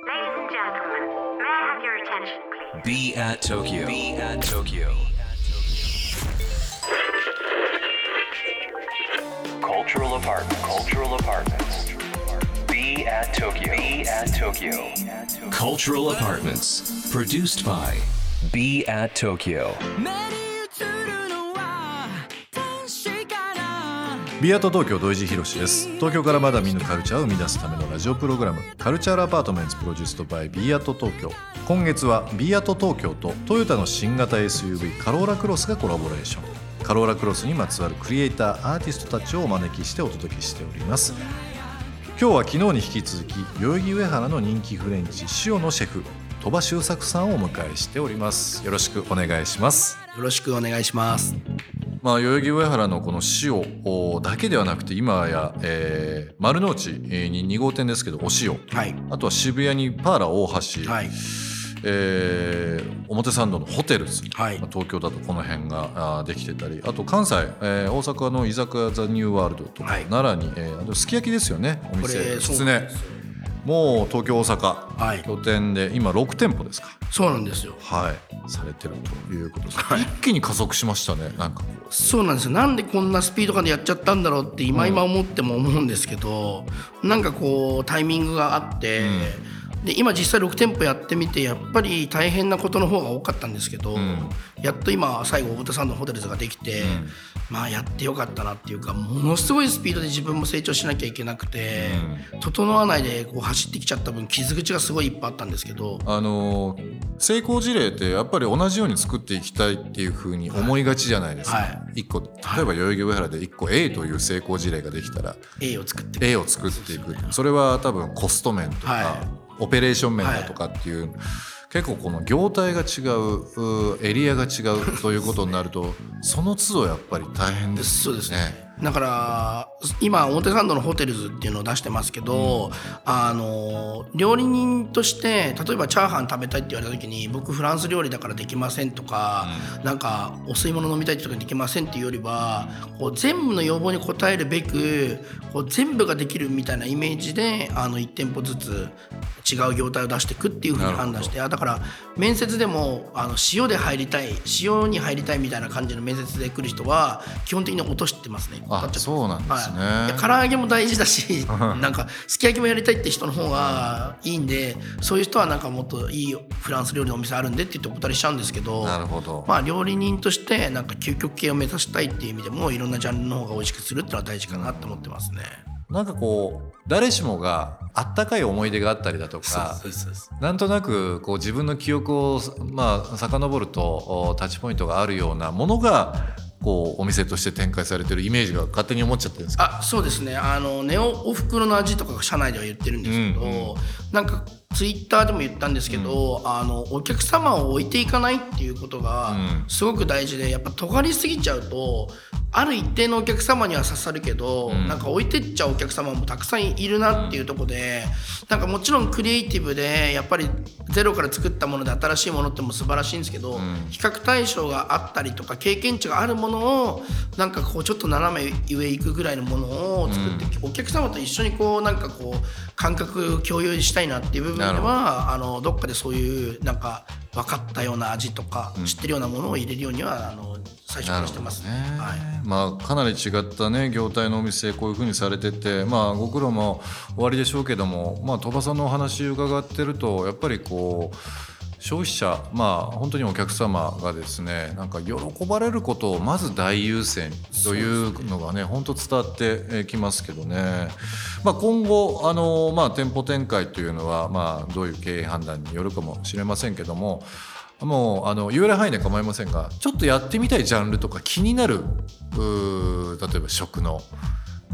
Ladies and gentlemen, may I have your attention, please? Be at Tokyo. Be at Tokyo. Cultural apartment. Cultural apartments. Be at Tokyo. Be at Tokyo. Cultural apartments. Produced by Be at Tokyo. ビアート東京土井地博です。東京からまだ見ぬカルチャーを生み出すためのラジオプログラムカルチャーアパートメンツプロデュースドバイビアート東京。今月はビアート東京とトヨタの新型 SUV カローラクロスがコラボレーション。カローラクロスにまつわるクリエイターアーティストたちをお招きしてお届けしております。今日は昨日に引き続き代々木上原の人気フレンチ塩のシェフ鳥羽周作さんをお迎えしております。よろしくお願いします。よろしくお願いします。まあ、代々木上原のこの塩だけではなくて今や、えー丸の内に2号店ですけどお塩。はい。あとは渋谷にパーラ大橋、はい。えー表参道のホテルズ、はい。まあ東京だとこの辺ができてたり。あと関西、えー大阪の居酒屋ザ・ニューワールドとか、はい。奈良に、えーあとすき焼きですよね。お店。きつねもう東京大阪、はい。拠点で今6店舗ですか。そうなんですよ。はい。されてるということです、一気に加速しましたねなんかそうなんですよ。なんでこんなスピード感でやっちゃったんだろうって今今思っても思うんですけど、なんかこうタイミングがあって、で今実際6店舗やってみてやっぱり大変なことの方が多かったんですけど、やっと今最後表参道のホテルズができて、まあやってよかったなっていうかものすごいスピードで自分も成長しなきゃいけなくて、整わないでこう走ってきちゃった分傷口がすごいいっぱいあったんですけど。あの成功事例ってやっぱり同じように作っていきたいっていうふうに思いがちじゃないですか、はい。一個例えば代々木上原で1個 A という成功事例ができたら A を作って A を作っていく。それは多分コスト面とか、はオペレーション面だとかっていう、結構この業態が違ううエリアが違うということになるとその都度やっぱり大変ですそうですね。だから今表参道のホテルズっていうのを出してますけど、あの料理人として例えばチャーハン食べたいって言われた時に僕フランス料理だからできませんとか、なんかお吸い物飲みたいって時にできませんっていうよりはこう全部の要望に応えるべくこう全部ができるみたいなイメージであの1店舗ずつ違う業態を出していくっていうふうに判断してあだから面接でもあの塩で入りたい塩に入りたいみたいな感じの面接で来る人は基本的に落としてますね。あそうなんですね。はい、唐揚げも大事だしなんかすき焼きもやりたいって人の方がいいんでそういう人はなんかもっといいフランス料理のお店あるんでって言ってお答えしちゃうんですけどなるほど。まあ料理人としてなんか究極系を目指したいっていう意味でもいろんなジャンルの方が美味しくするっていうのは大事かなって思ってますね。なんかこう誰しもがあったかい思い出があったりだとかなんとなくこう自分の記憶をまあ遡るとおタッチポイントがあるようなものがこうお店として展開されてるイメージが勝手に思っちゃってるんですあそうですね。あのネオおふくろの味とかが社内では言ってるんですけど、うん。なんかツイッターでも言ったんですけど、あのお客様を置いていかないっていうことがうん。すごく大事でやっぱ尖りすぎちゃうとある一定のお客様には刺さるけど、ん。なんか置いてっちゃうお客様もたくさんいるなっていうところで、なんかもちろんクリエイティブでやっぱりゼロから作ったもので新しいものっても素晴らしいんですけど、比較対象があったりとか経験値があるものをなんかこうちょっと斜め上行くぐらいのものを作って、お客様と一緒にこうなんかこう感覚共有したいなっていう部分ではあのどっかでそういうなんか分かったような味とか、知ってるようなものを入れるようにはあの最初からしてます。ね。はい。まあかなり違ったね業態のお店こういうふうにされててまあご苦労も終わりでしょうけどもまあ鳥羽さんのお話伺ってるとやっぱりこう消費者まあ本当にお客様がですねなんか喜ばれることをまず大優先というのがね本当伝わってきますけどね、まあ、今後あの、まあ、店舗展開というのは、まあ、どういう経営判断によるかもしれませんけどももうあの言われ範囲で構いませんがちょっとやってみたいジャンルとか気になる例えば食の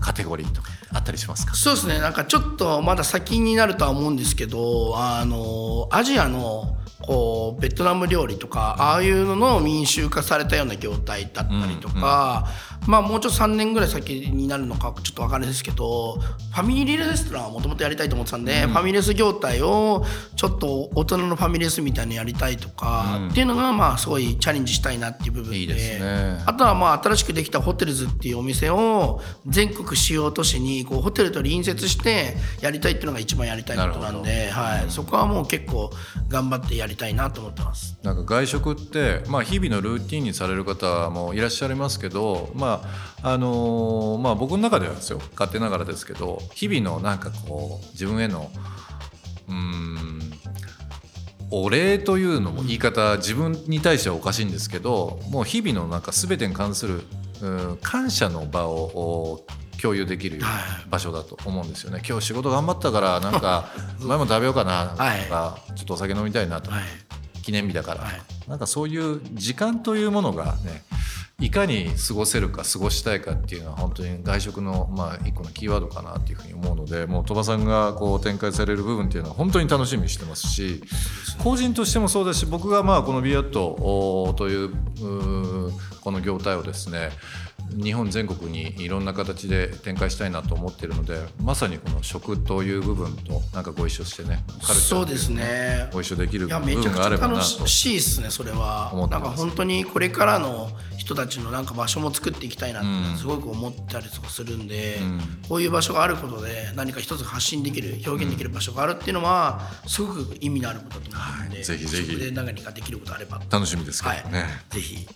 カテゴリーとかあったりしますか？そうですね。なんかちょっとまだ先になるとは思うんですけどあのアジアのこうベトナム料理とかああいうのの民衆化されたような業態だったりとか、まあもうちょっと3年ぐらい先になるのかちょっと分かるんですけどファミリーレストランはもともとやりたいと思ってたんで、ファミレス業態をちょっと大人のファミレスみたいにやりたいとか、っていうのがまあすごいチャレンジしたいなっていう部分でいいですね。あとはまあ新しくできたホテルズっていうお店を全国主要都市にこうホテルと隣接してやりたいっていうのが一番やりたいことなんで、はい、そこはもう結構頑張ってやりたいなと思ってます。なんか外食って、まあ、日々のルーティンにされる方もいらっしゃいますけど、まああのーまあ、僕の中ではですよ。勝手ながらですけど日々のなんかこう自分へのうーんお礼というのも言い方自分に対してはおかしいんですけどもう日々のなんか全てに関するうん感謝の場を共有できる場所だと思うんですよね。今日仕事頑張ったからなんか 前も食べようかなとか、はい。ちょっとお酒飲みたいなとか、はい。記念日だから、はい。なんかそういう時間というものがねいかに過ごせるか過ごしたいかっていうのは本当に外食のまあ一個のキーワードかなっていうふうに思うのでもう鳥羽さんがこう展開される部分っていうのは本当に楽しみにしてますし個人としてもそうだし僕がまあこのビアットというこの業態をですね日本全国にいろんな形で展開したいなと思っているのでまさにこの食という部分となんかご一緒してねカルチャーそうですね。ご一緒できる部分があればなと楽しいですねそれは。なんか本当にこれからの人たちのなんか場所も作っていきたいなってすごく思ったりとかするんで、こういう場所があることで何か一つ発信できる表現できる場所があるっていうのはすごく意味のあることだと思うので、はい。ぜひぜひ。で何かできることあれば。楽しみですけどね、はい、ぜひ。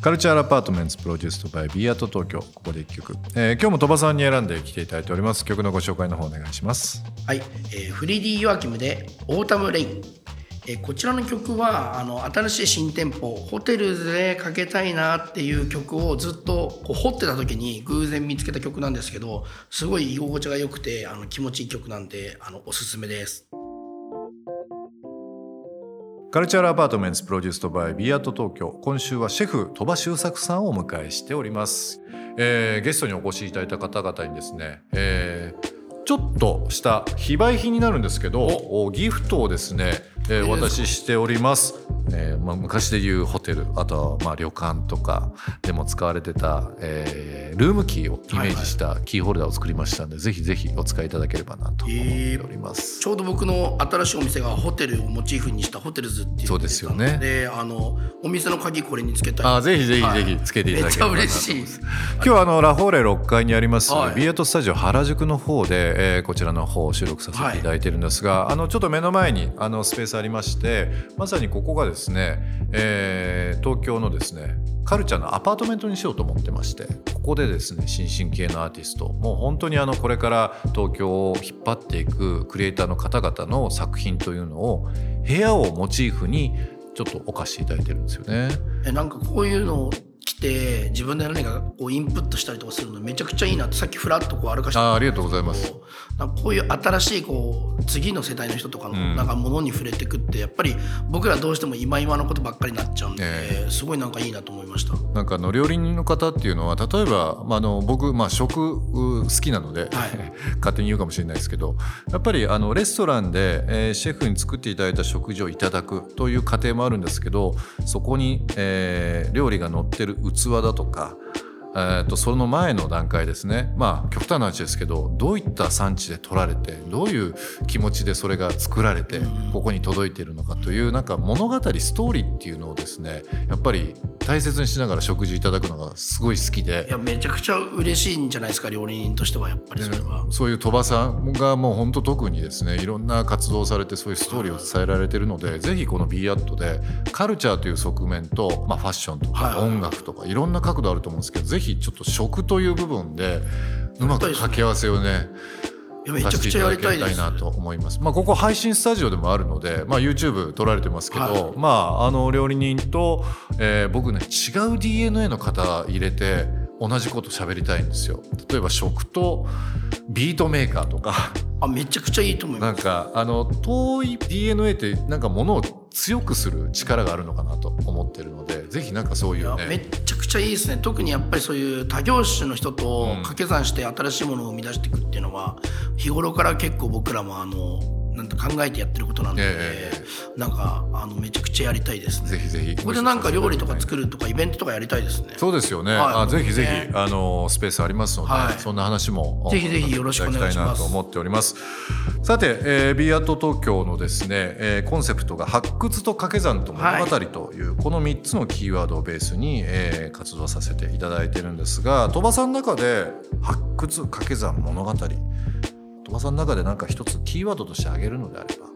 Culture Apartment produced by B at 東京ここで一曲、えー今日も鳥羽さんに選んできていただいております。曲のご紹介の方お願いします。はい、えーフリディ・ヨアキムで「 Autumn Rain」えーこちらの曲はあの新しい新店舗ホテルズでかけたいなっていう曲をずっとこう掘ってた時に偶然見つけた曲なんですけどすごい居心地が良くてあの気持ちいい曲なんであのおすすめです。Culture Apartment produced by B at 東京今週はシェフ鳥羽周作さんをお迎えしております、えーゲストにお越しいただいた方々にですね、えーちょっとした非売品になるんですけどおギフトをですね、えーお渡ししております、えーまあ、昔でいうホテルあとはまあ旅館とかでも使われてた、えールームキーをイメージしたキーホルダーを作りましたんで、ぜひぜひお使いいただければなと思っております、ちょうど僕の新しいお店がホテルをモチーフにしたホテルズっていうそうですよね。であのお店の鍵これにつけたい。あぜひぜひはい。ぜひつけていただければなめっちゃ嬉しい。今日はあのラフォーレ6階にあります、はい。ビエットスタジオ原宿の方で、えーこちらの方を収録させていただいてるんですが、あのちょっと目の前にあのスペースありましてまさにここがですね、えー東京のですねカルチャーのアパートメントにしようと思ってましてここでですね新進系のアーティストもう本当にあのこれから東京を引っ張っていくクリエイターの方々の作品というのを部屋をモチーフにちょっと置かせていただいてるんですよね。えなんかこういうのを来て自分で何かこうインプットしたりとかするのめちゃくちゃいいなってさっきフラッとこう歩かしてあーありがとうございますこういう新しいこう次の世代の人とかのうん。なんかものに触れてくってやっぱり僕らどうしても今今のことばっかりになっちゃうんで、えすごいなんかいいなと思いました。なんかあの料理人の方っていうのは例えば、まあ、あの僕、まあ、食う好きなので、勝手に言うかもしれないですけどやっぱりあのレストランで、えーシェフに作っていただいた食事をいただくという過程もあるんですけどそこに、えー料理が乗ってる器だとかえー、とその前の段階ですね。まあ極端な話ですけどどういった産地で取られてどういう気持ちでそれが作られてここに届いているのかというなんか物語ストーリーっていうのをですねやっぱり大切にしながら食事いただくのがすごい好きで。いやめちゃくちゃ嬉しいんじゃないですか料理人としてはやっぱりそれは。そういう鳥羽さんがもう本当特にですねいろんな活動をされてそういうストーリーを伝えられてるのでぜひこの b アットでカルチャーという側面と、まあ、ファッションとか音楽とかいろんな角度あると思うんですけどぜひちょっと食という部分でうまく掛け合わせをねめちゃくちゃやりたいです。なと思います。まあここ配信スタジオでもあるので、まあ YouTube 撮られてますけど、はいまああの料理人と、えー僕ね違う DNA の方入れて同じこと喋りたいんですよ。例えば食とビートメーカーとか。あめちゃくちゃいいと思いなんます。かあの遠い DNA ってなんかものを強くする力があるのかなと思ってるのでぜひなんかそういいうやめねちゃくちゃいいですね。特にやっぱりそういう多業種の人とうん。掛け算して新しいものを生み出していくっていうのは日頃から結構僕らもあのなんと考えてやってることなんで、えなんかあのめちゃくちゃやりたいですね。ぜひぜひここでなんか料理とか作るとかイベントとかやりたいですね。そうですよね、はい。あぜひぜひ、ねあのスペースありますので、はい。そんな話もぜひぜひよろしくお願いします。と思っております。さて、えー、ビーアット東京のですね、えーコンセプトが発掘と掛け算と物語という、この3つのキーワードをベースに、えー活動させていただいてるんですが鳥羽さんの中で発掘掛け算物語鳥羽さんの中で何か一つキーワードとして挙げるのであれば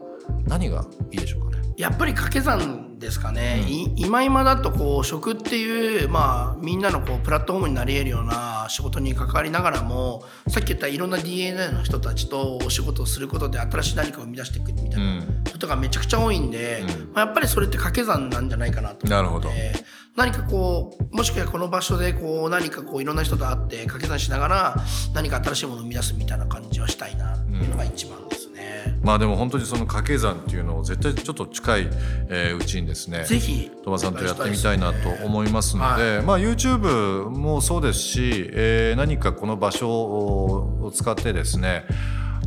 何がいいでしょうかね？やっぱり掛け算ですかね、い今今だとこう食っていう、まあ、みんなのこうプラットフォームになり得るような仕事に関わりながらもさっき言ったいろんな DNA の人たちとお仕事をすることで新しい何かを生み出していくみたいなことがめちゃくちゃ多いんで、うん。まあやっぱりそれって掛け算なんじゃないかなとなるほど。思って何かこうもしくはこの場所でこう何かこういろんな人と会って掛け算しながら何か新しいものを生み出すみたいな感じはしたいなっていうのが一番ですね。まあでも本当にその掛け算っていうのを絶対ちょっと近い、えーうちにですねぜひ鳥羽さんとやってみたいなと思いますのではまあ、YouTube もそうですし、えー何かこの場所を使ってですね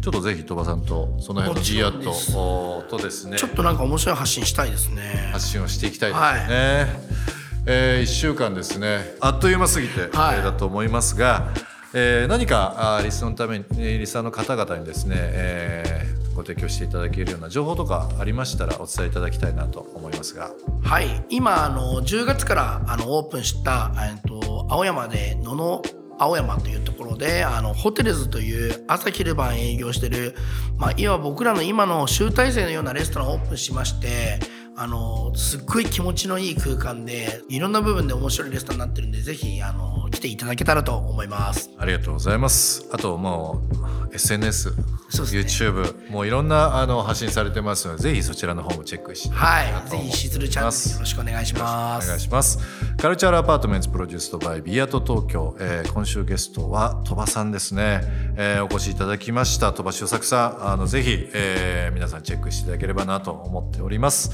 ちょっとぜひ鳥羽さんとその辺の G アットとですねちょっとなんか面白い発信したいですね。発信をしていきたいですね。え1週間ですね。あっという間すぎて、はい。えーだと思いますが、えー何かあーリスナーのためにえーリスナーの方々にですね、えーご提供していただけるような情報とかありましたらお伝えいただきたいなと思いますが。はい、今あの10月からあのオープンしたえっと青山で野々青山というところであのホテルズという朝昼晩営業してる、まあ、いわば僕らの今の集大成のようなレストランをオープンしましてあのすっごい気持ちのいい空間でいろんな部分で面白いレストランになってるんでぜひあの来ていただけたらと思います。ありがとうございます。あともう SNS そうですね。YouTube もういろんなあの発信されてますのでぜひそちらの方もチェックしてはい、ぜひしずるチャンネルよろしくお願いしまおす。願いします。カルチャーアパートメントプロデュースドバイビアート東京、えー今週ゲストは鳥羽さんですね、えーお越しいただきました。鳥羽周作さんあのぜひ、えー皆さんチェックしていただければなと思っております。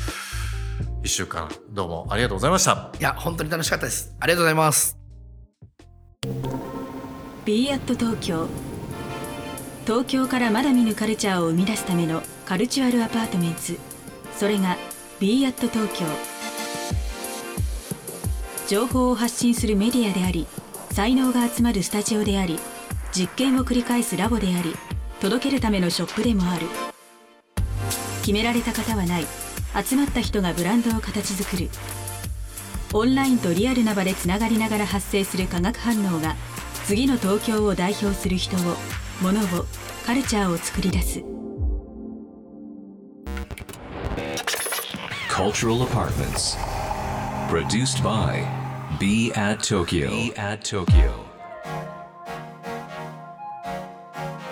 一週間どうもありがとうございました。いや本当に楽しかったです。ありがとうございます。B アット東京東京からまだ見ぬカルチャーを生み出すための Culture Apartment。それが b アット東京情報を発信するメディアであり才能が集まるスタジオであり実験を繰り返すラボであり届けるためのショップでもある。決められた型はない。集まった人がブランドを形作る。オンラインとリアルな場でつながりながら発生する化学反応が次の東京を代表する人を物をカルチャーを作り出す Cultural Apartments. Produced by Be at Tokyo. Be at Tokyo.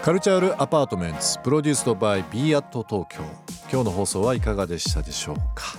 カルチャールアパートメントプロデュースドバイ b アット東京今日の放送はいかがでしたでしょうか、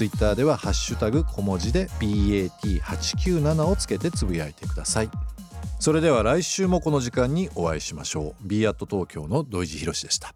ツイッターではハッシュタグ小文字で bat897 をつけてつぶやいてください。それでは来週もこの時間にお会いしましょう。B アット東京の土井地博でした。